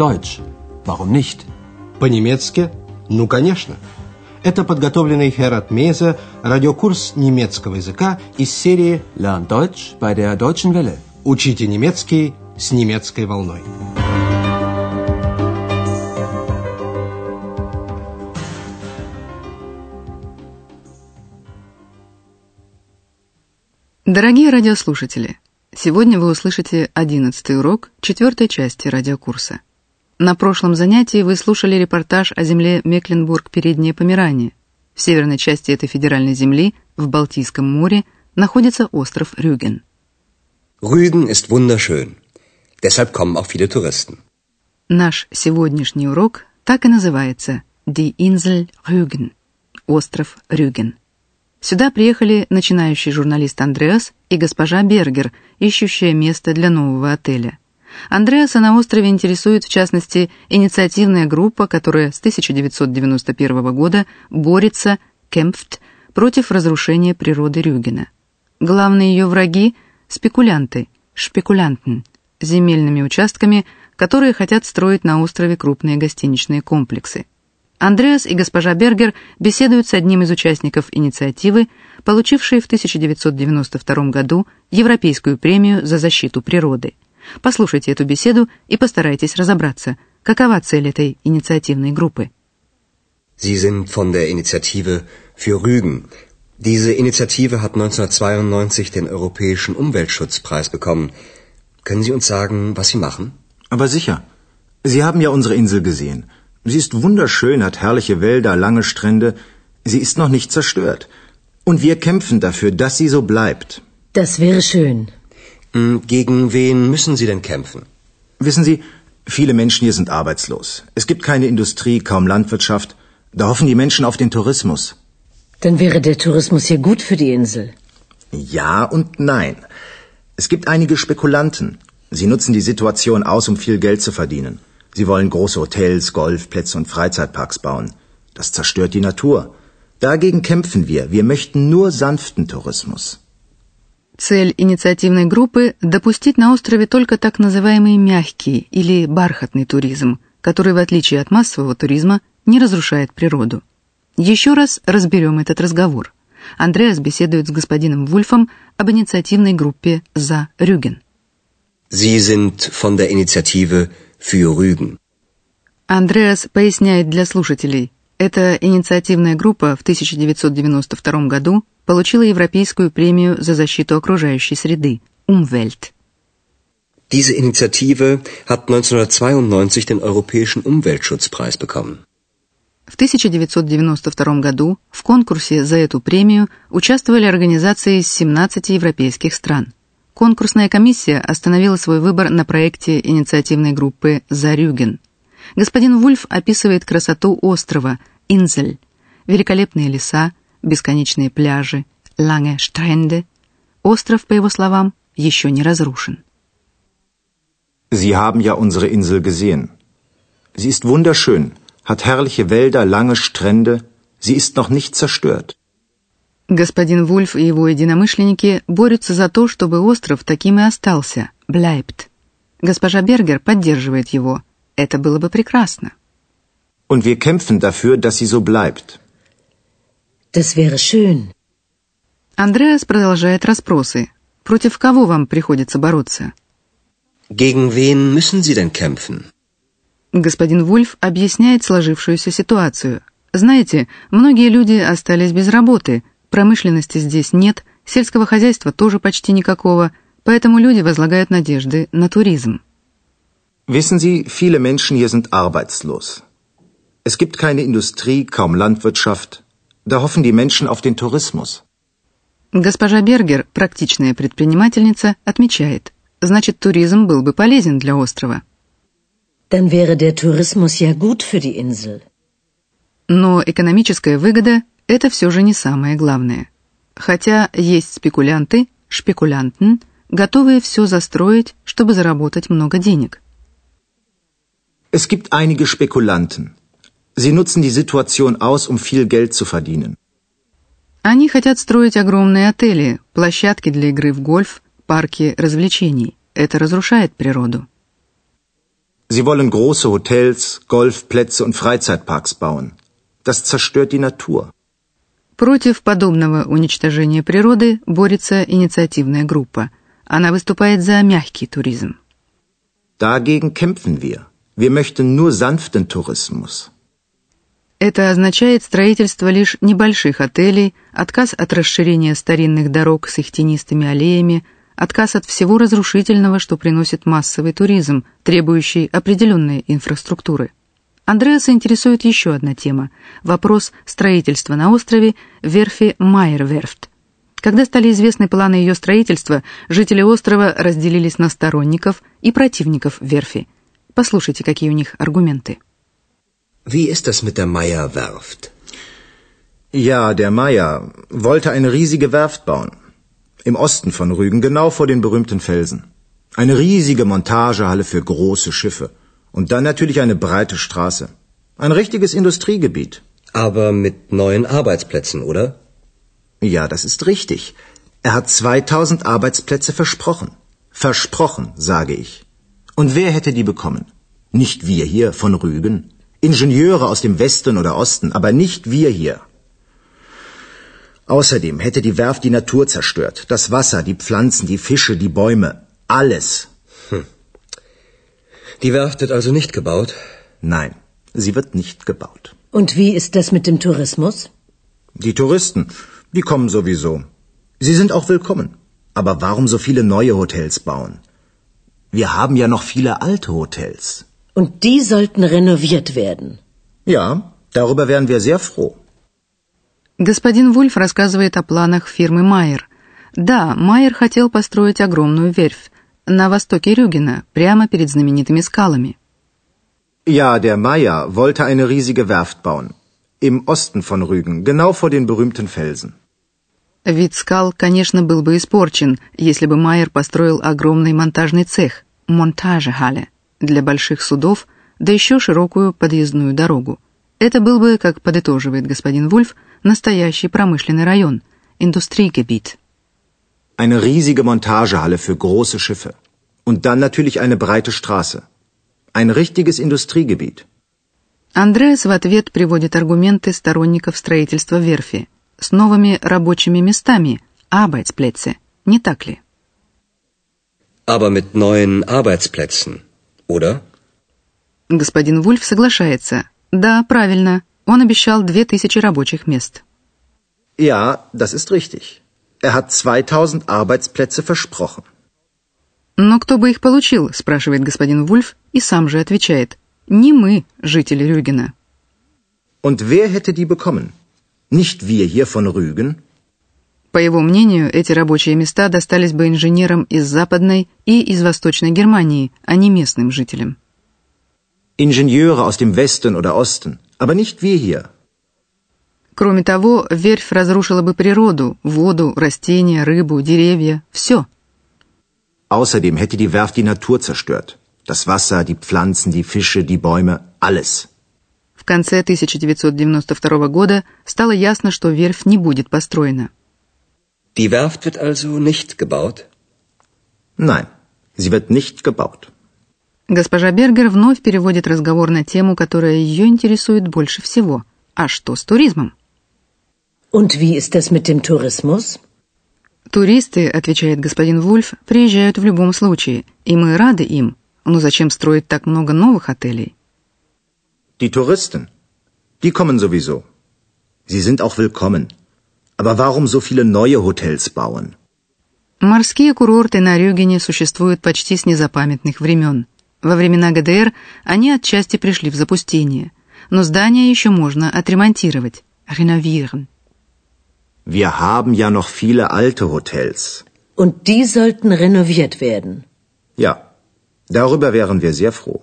Deutsch. Warum nicht? По-немецки? Ну, конечно. Это подготовленный Херат Меза радиокурс немецкого языка из серии Lern Deutsch bei der Deutschen Welle. «Учите немецкий с немецкой волной». Дорогие радиослушатели, сегодня вы услышите одиннадцатый урок четвертой части радиокурса. На прошлом занятии вы слушали репортаж о земле Мекленбург-Переднее Померание. В северной части этой федеральной земли, в Балтийском море, находится остров Рюген. Rügen ist wunderschön. Deshalb kommen auch viele Touristen. Наш сегодняшний урок так и называется «Die Insel Rügen» – остров Рюген. Сюда приехали начинающий журналист Андреас и госпожа Бергер, ищущая место для нового отеля. Андреаса на острове интересует, в частности, инициативная группа, которая с 1991 года борется, кемпфт, против разрушения природы Рюгена. Главные ее враги – спекулянты, шпекулянтен, земельными участками, которые хотят строить на острове крупные гостиничные комплексы. Андреас и госпожа Бергер беседуют с одним из участников инициативы, получившей в 1992 году Европейскую премию за защиту природы. Послушайте эту беседу и постарайтесь разобраться, какова цель этой инициативной группы. Sie sind von der Initiative für Rügen. Diese Initiative hat 1992 den Europäischen Umweltschutzpreis bekommen. Können Sie uns sagen, was Sie machen? Aber sicher. Sie haben ja unsere Insel gesehen. Sie ist wunderschön, hat herrliche Wälder, lange Strände. Sie ist noch nicht zerstört. Und wir kämpfen dafür, dass sie so bleibt. Das wäre schön. Hm, Gegen wen müssen Sie denn kämpfen? Wissen Sie, viele Menschen hier sind arbeitslos. Es gibt keine Industrie, kaum Landwirtschaft. Da hoffen die Menschen auf den Tourismus. Dann wäre der Tourismus hier gut für die Insel. Ja und nein. Es gibt einige Spekulanten. Sie nutzen die Situation aus, um viel Geld zu verdienen. Sie wollen große Hotels, Golfplätze und Freizeitparks bauen. Das zerstört die Natur. Dagegen kämpfen wir. Wir möchten nur sanften Tourismus. Цель инициативной группы – допустить на острове только так называемый мягкий или бархатный туризм, который, в отличие от массового туризма, не разрушает природу. Еще раз разберем этот разговор. Андреас беседует с господином Вульфом об инициативной группе «За Рюген». Sie sind von der Initiative für Rügen. Андреас поясняет для слушателей. Эта инициативная группа в 1992 году получила Европейскую премию за защиту окружающей среды Umwelt. Diese Initiative hat 1992 den Europäischen Umweltschutzpreis bekommen. В 1992 году в конкурсе за эту премию участвовали организации из 17 европейских стран. Конкурсная комиссия остановила свой выбор на проекте инициативной группы «Зарюген». Господин Вульф описывает красоту острова Инзель, великолепные леса, бесконечные пляжи, Lange Strände. Остров, по его словам, еще не разрушен. Sie haben ja unsere Insel gesehen. Sie ist wunderschön, hat herrliche Wälder, lange Strände. Sie ist noch nicht zerstört. Господин Вульф и его единомышленники борются за то, чтобы остров таким и остался, bleibt. Госпожа Бергер поддерживает его. Это было бы прекрасно. Und wir kämpfen dafür, dass sie so bleibt. Das wäre schön. Андреас продолжает расспросы. Против кого вам приходится бороться? Gegen wen müssen Sie denn kämpfen? Господин Вульф объясняет сложившуюся ситуацию. Знаете, многие люди остались без работы, промышленности здесь нет, сельского хозяйства тоже почти никакого, поэтому люди возлагают надежды на туризм. Wissen Sie, viele Menschen hier sind arbeitslos. Es gibt keine Industrie, kaum Landwirtschaft. Da hoffen die Menschen auf den Tourismus. Госпожа Бергер, практичная предпринимательница, отмечает, значит, туризм был бы полезен для острова. Dann wäre der Tourismus ja gut für die Insel. Но экономическая выгода – это все же не самое главное. Хотя есть спекулянты, шпекулянтен, готовые все застроить, чтобы заработать много денег. Es gibt einige Spekulanten. Sie nutzen die Situation aus, um viel Geld zu verdienen. Они хотят строить огромные отели, площадки для игры в гольф, парки развлечений. Это разрушает природу. Sie wollen große Hotels, Golfplätze und Freizeitparks bauen. Das zerstört die Natur. Против подобного уничтожения природы борется инициативная группа. Она выступает за мягкий туризм. Dagegen kämpfen wir. Wir möchten nur sanften Tourismus. Это означает строительство лишь небольших отелей, отказ от расширения старинных дорог с их тенистыми аллеями, отказ от всего разрушительного, что приносит массовый туризм, требующий определенной инфраструктуры. Андреаса интересует еще одна тема – вопрос строительства на острове верфи Майерверфт. Когда стали известны планы ее строительства, жители острова разделились на сторонников и противников верфи. Послушайте, какие у них аргументы. Wie ist das mit der Meyer-Werft? Ja, der Meier wollte eine riesige Werft bauen. Im Osten von Rügen, genau vor den berühmten Felsen. Eine riesige Montagehalle für große Schiffe. Und dann natürlich eine breite Straße. Ein richtiges Industriegebiet. Aber mit neuen Arbeitsplätzen, oder? Ja, das ist richtig. Er hat 2000 Arbeitsplätze versprochen. Versprochen, sage ich. Und wer hätte die bekommen? Nicht wir hier von Rügen. Ingenieure aus dem Westen oder Osten, aber nicht wir hier. Außerdem hätte die Werft die Natur zerstört. Das Wasser, die Pflanzen, die Fische, die Bäume. Alles. Hm. Die Werft wird also nicht gebaut? Nein, sie wird nicht gebaut. Und wie ist das mit dem Tourismus? Die Touristen, die kommen sowieso. Sie sind auch willkommen. Aber warum so viele neue Hotels bauen? Wir haben ja noch viele alte Hotels. Und die sollten renoviert werden. Ja, darüber wären wir sehr froh. Господин Вульф рассказывает о планах фирмы Майер. Да, Майер хотел построить огромную верфь на востоке Рюгена, прямо перед знаменитыми скалами. Ja, der Meier wollte eine riesige Werft bauen. Im Osten von Rügen, genau vor den berühmten Felsen. Вид скал, конечно, был бы испорчен, если бы Майер построил огромный монтажный цех, монтажеhalе, для больших судов, да еще широкую подъездную дорогу. Это был бы, как подытоживает господин Вульф, настоящий промышленный район, Industriegebiet. Eine riesige Montagehalle für große Schiffe. Und dann natürlich eine breite Straße. Ein richtiges Industriegebiet. Андреас в ответ приводит аргументы сторонников строительства верфи с новыми рабочими местами, Arbeitsplätze, не так ли? Aber mit neuen Arbeitsplätzen, oder? Господин Вульф соглашается. Да, правильно. Он обещал две тысячи рабочих мест. Ja, das ist richtig. Er hat 2000 Arbeitsplätze versprochen. Но кто бы их получил, спрашивает господин Вульф и сам же отвечает. Не мы, жители Рюгена. Und wer hätte die bekommen? Nicht wir hier von Rügen? По его мнению, эти рабочие места достались бы инженерам из Западной и из Восточной Германии, а не местным жителям. Ingenieure aus dem Westen oder Osten, aber nicht wir hier. Кроме того, верфь разрушила бы природу, воду, растения, рыбу, деревья, все. Außerdem hätte die Werft die Natur zerstört. Das Wasser, die Pflanzen, die Fische, die Bäume, alles. В конце 1992 года стало ясно, что верфь не будет построена. Die Werft wird also nicht gebaut? Nein, sie wird nicht gebaut. Госпожа Бергер вновь переводит разговор на тему, которая ее интересует больше всего. А что с туризмом? Und wie ist das mit dem Tourismus? Туристы, отвечает господин Вульф, приезжают в любом случае, и мы рады им. Но зачем строить так много новых отелей? Die Touristen, die kommen sowieso. Sie sind auch willkommen. Aber warum so viele neue Hotels bauen? Морские курорты на Рюгене существуют почти с незапамятных времен. Во времена ГДР они отчасти пришли в запустение, но здания еще можно отремонтировать, renovieren. Wir haben ja noch viele alte Hotels. Und die sollten renoviert werden. Ja, darüber wären wir sehr froh.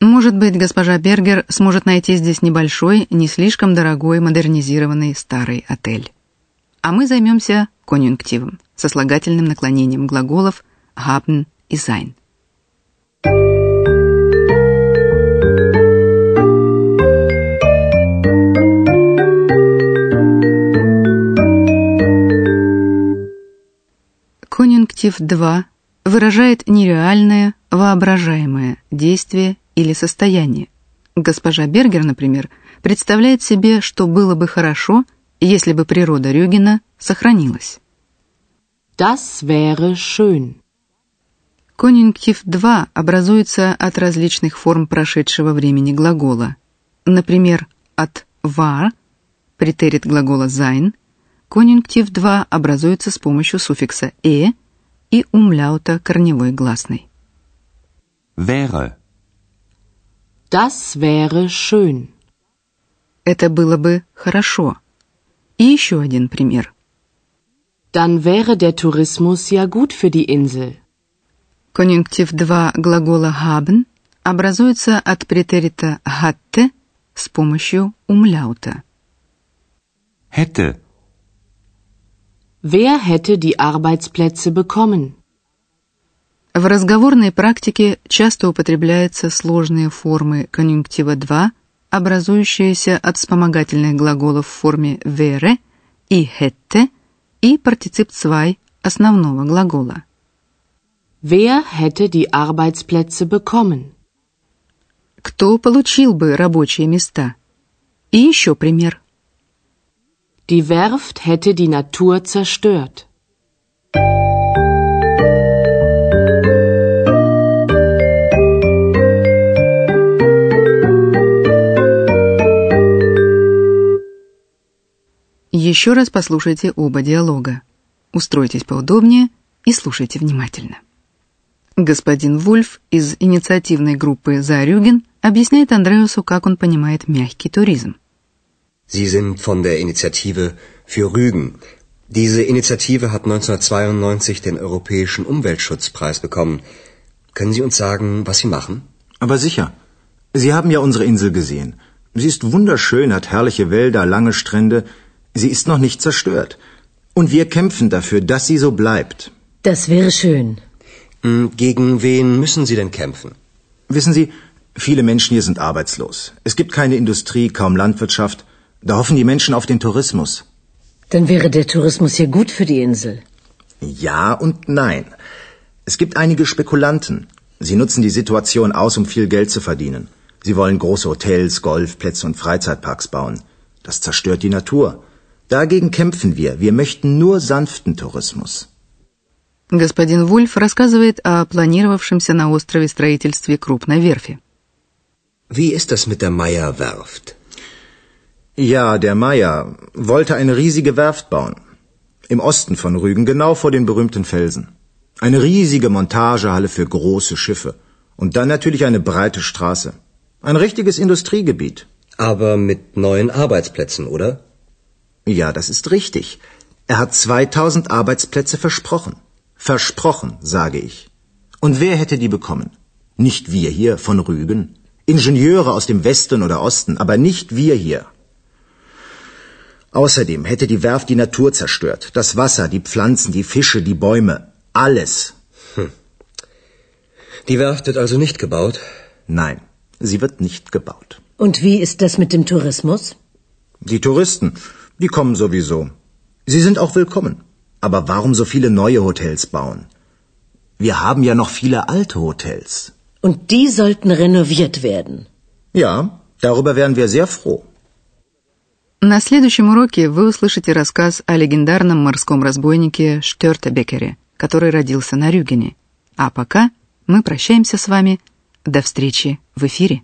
Может быть, госпожа Бергер сможет найти здесь небольшой, не слишком дорогой, модернизированный старый отель. А мы займемся конъюнктивом, сослагательным наклонением глаголов haben и sein. Конъюнктив 2 выражает нереальное, воображаемое действие или состояние. Госпожа Бергер, например, представляет себе, что было бы хорошо, если бы природа Рюгена сохранилась. Das wäre schön. Конъюнктив 2 образуется от различных форм прошедшего времени глагола. Например, от war, претерит глагола sein, конъюнктив 2 образуется с помощью суффикса «э» и умляута корневой гласной. Wäre. Das wäre schön. Это было бы хорошо. И еще один пример. Dann wäre der Tourismus ja gut für die Insel. Конъюнктив 2 глагола haben образуется от претерита hatte с помощью умляута. Hätte. Wer hätte die Arbeitsplätze bekommen? В разговорной практике часто употребляются сложные формы конъюнктива 2, образующиеся от вспомогательных глаголов в форме wäre и hätte и партицип 2 основного глагола. Wer hätte die Arbeitsplätze bekommen? Кто получил бы рабочие места? И еще пример. Die Werft hätte die Natur zerstört. Еще раз послушайте оба диалога. Устройтесь поудобнее и слушайте внимательно. Господин Вульф из инициативной группы «За Рюген» объясняет Андреасу, как он понимает мягкий туризм. Sie sind von der Initiative für Rügen. Diese Initiative hat 1992 den Europäischen Umweltschutzpreis bekommen. Können Sie uns sagen, was Sie machen? Aber sicher. Sie haben ja unsere Insel gesehen. Sie ist wunderschön, hat herrliche Wälder, lange Strände. Sie ist noch nicht zerstört. Und wir kämpfen dafür, dass sie so bleibt. Das wäre schön. Hm, Gegen wen müssen Sie denn kämpfen? Wissen Sie, viele Menschen hier sind arbeitslos. Es gibt keine Industrie, kaum Landwirtschaft. Da hoffen die Menschen auf den Tourismus. Dann wäre der Tourismus ja gut für die Insel. Ja und nein. Es gibt einige Spekulanten. Sie nutzen die Situation aus, um viel Geld zu verdienen. Sie wollen große Hotels, Golfplätze und Freizeitparks bauen. Das zerstört die Natur. Dagegen kämpfen wir. Wir möchten nur sanften Tourismus. Господин Вульф рассказывает о планировавшемся на острове строительстве крупной верфи. Wie ist das mit der Meyer-Werft? Ja, der Meier wollte eine riesige Werft bauen. Im Osten von Rügen, genau vor den berühmten Felsen. Eine riesige Montagehalle für große Schiffe. Und dann natürlich eine breite Straße. Ein richtiges Industriegebiet. Aber mit neuen Arbeitsplätzen, oder? Ja, das ist richtig. Er hat 2000 Arbeitsplätze versprochen. Versprochen, sage ich. Und wer hätte die bekommen? Nicht wir hier von Rügen. Ingenieure aus dem Westen oder Osten, aber nicht wir hier. Außerdem hätte die Werft die Natur zerstört. Das Wasser, die Pflanzen, die Fische, die Bäume. Alles. Die Werft wird also nicht gebaut? Nein, sie wird nicht gebaut. Und wie ist das mit dem Tourismus? Die Touristen, die kommen sowieso. Sie sind auch willkommen. Aber warum so viele neue Hotels bauen? Wir haben ja noch viele alte Hotels. Und die sollten renoviert werden. Ja, darüber wären wir sehr froh. На следующем уроке вы услышите рассказ о легендарном морском разбойнике Штёртебекере, который родился на Рюгене. А пока мы прощаемся с вами. До встречи в эфире.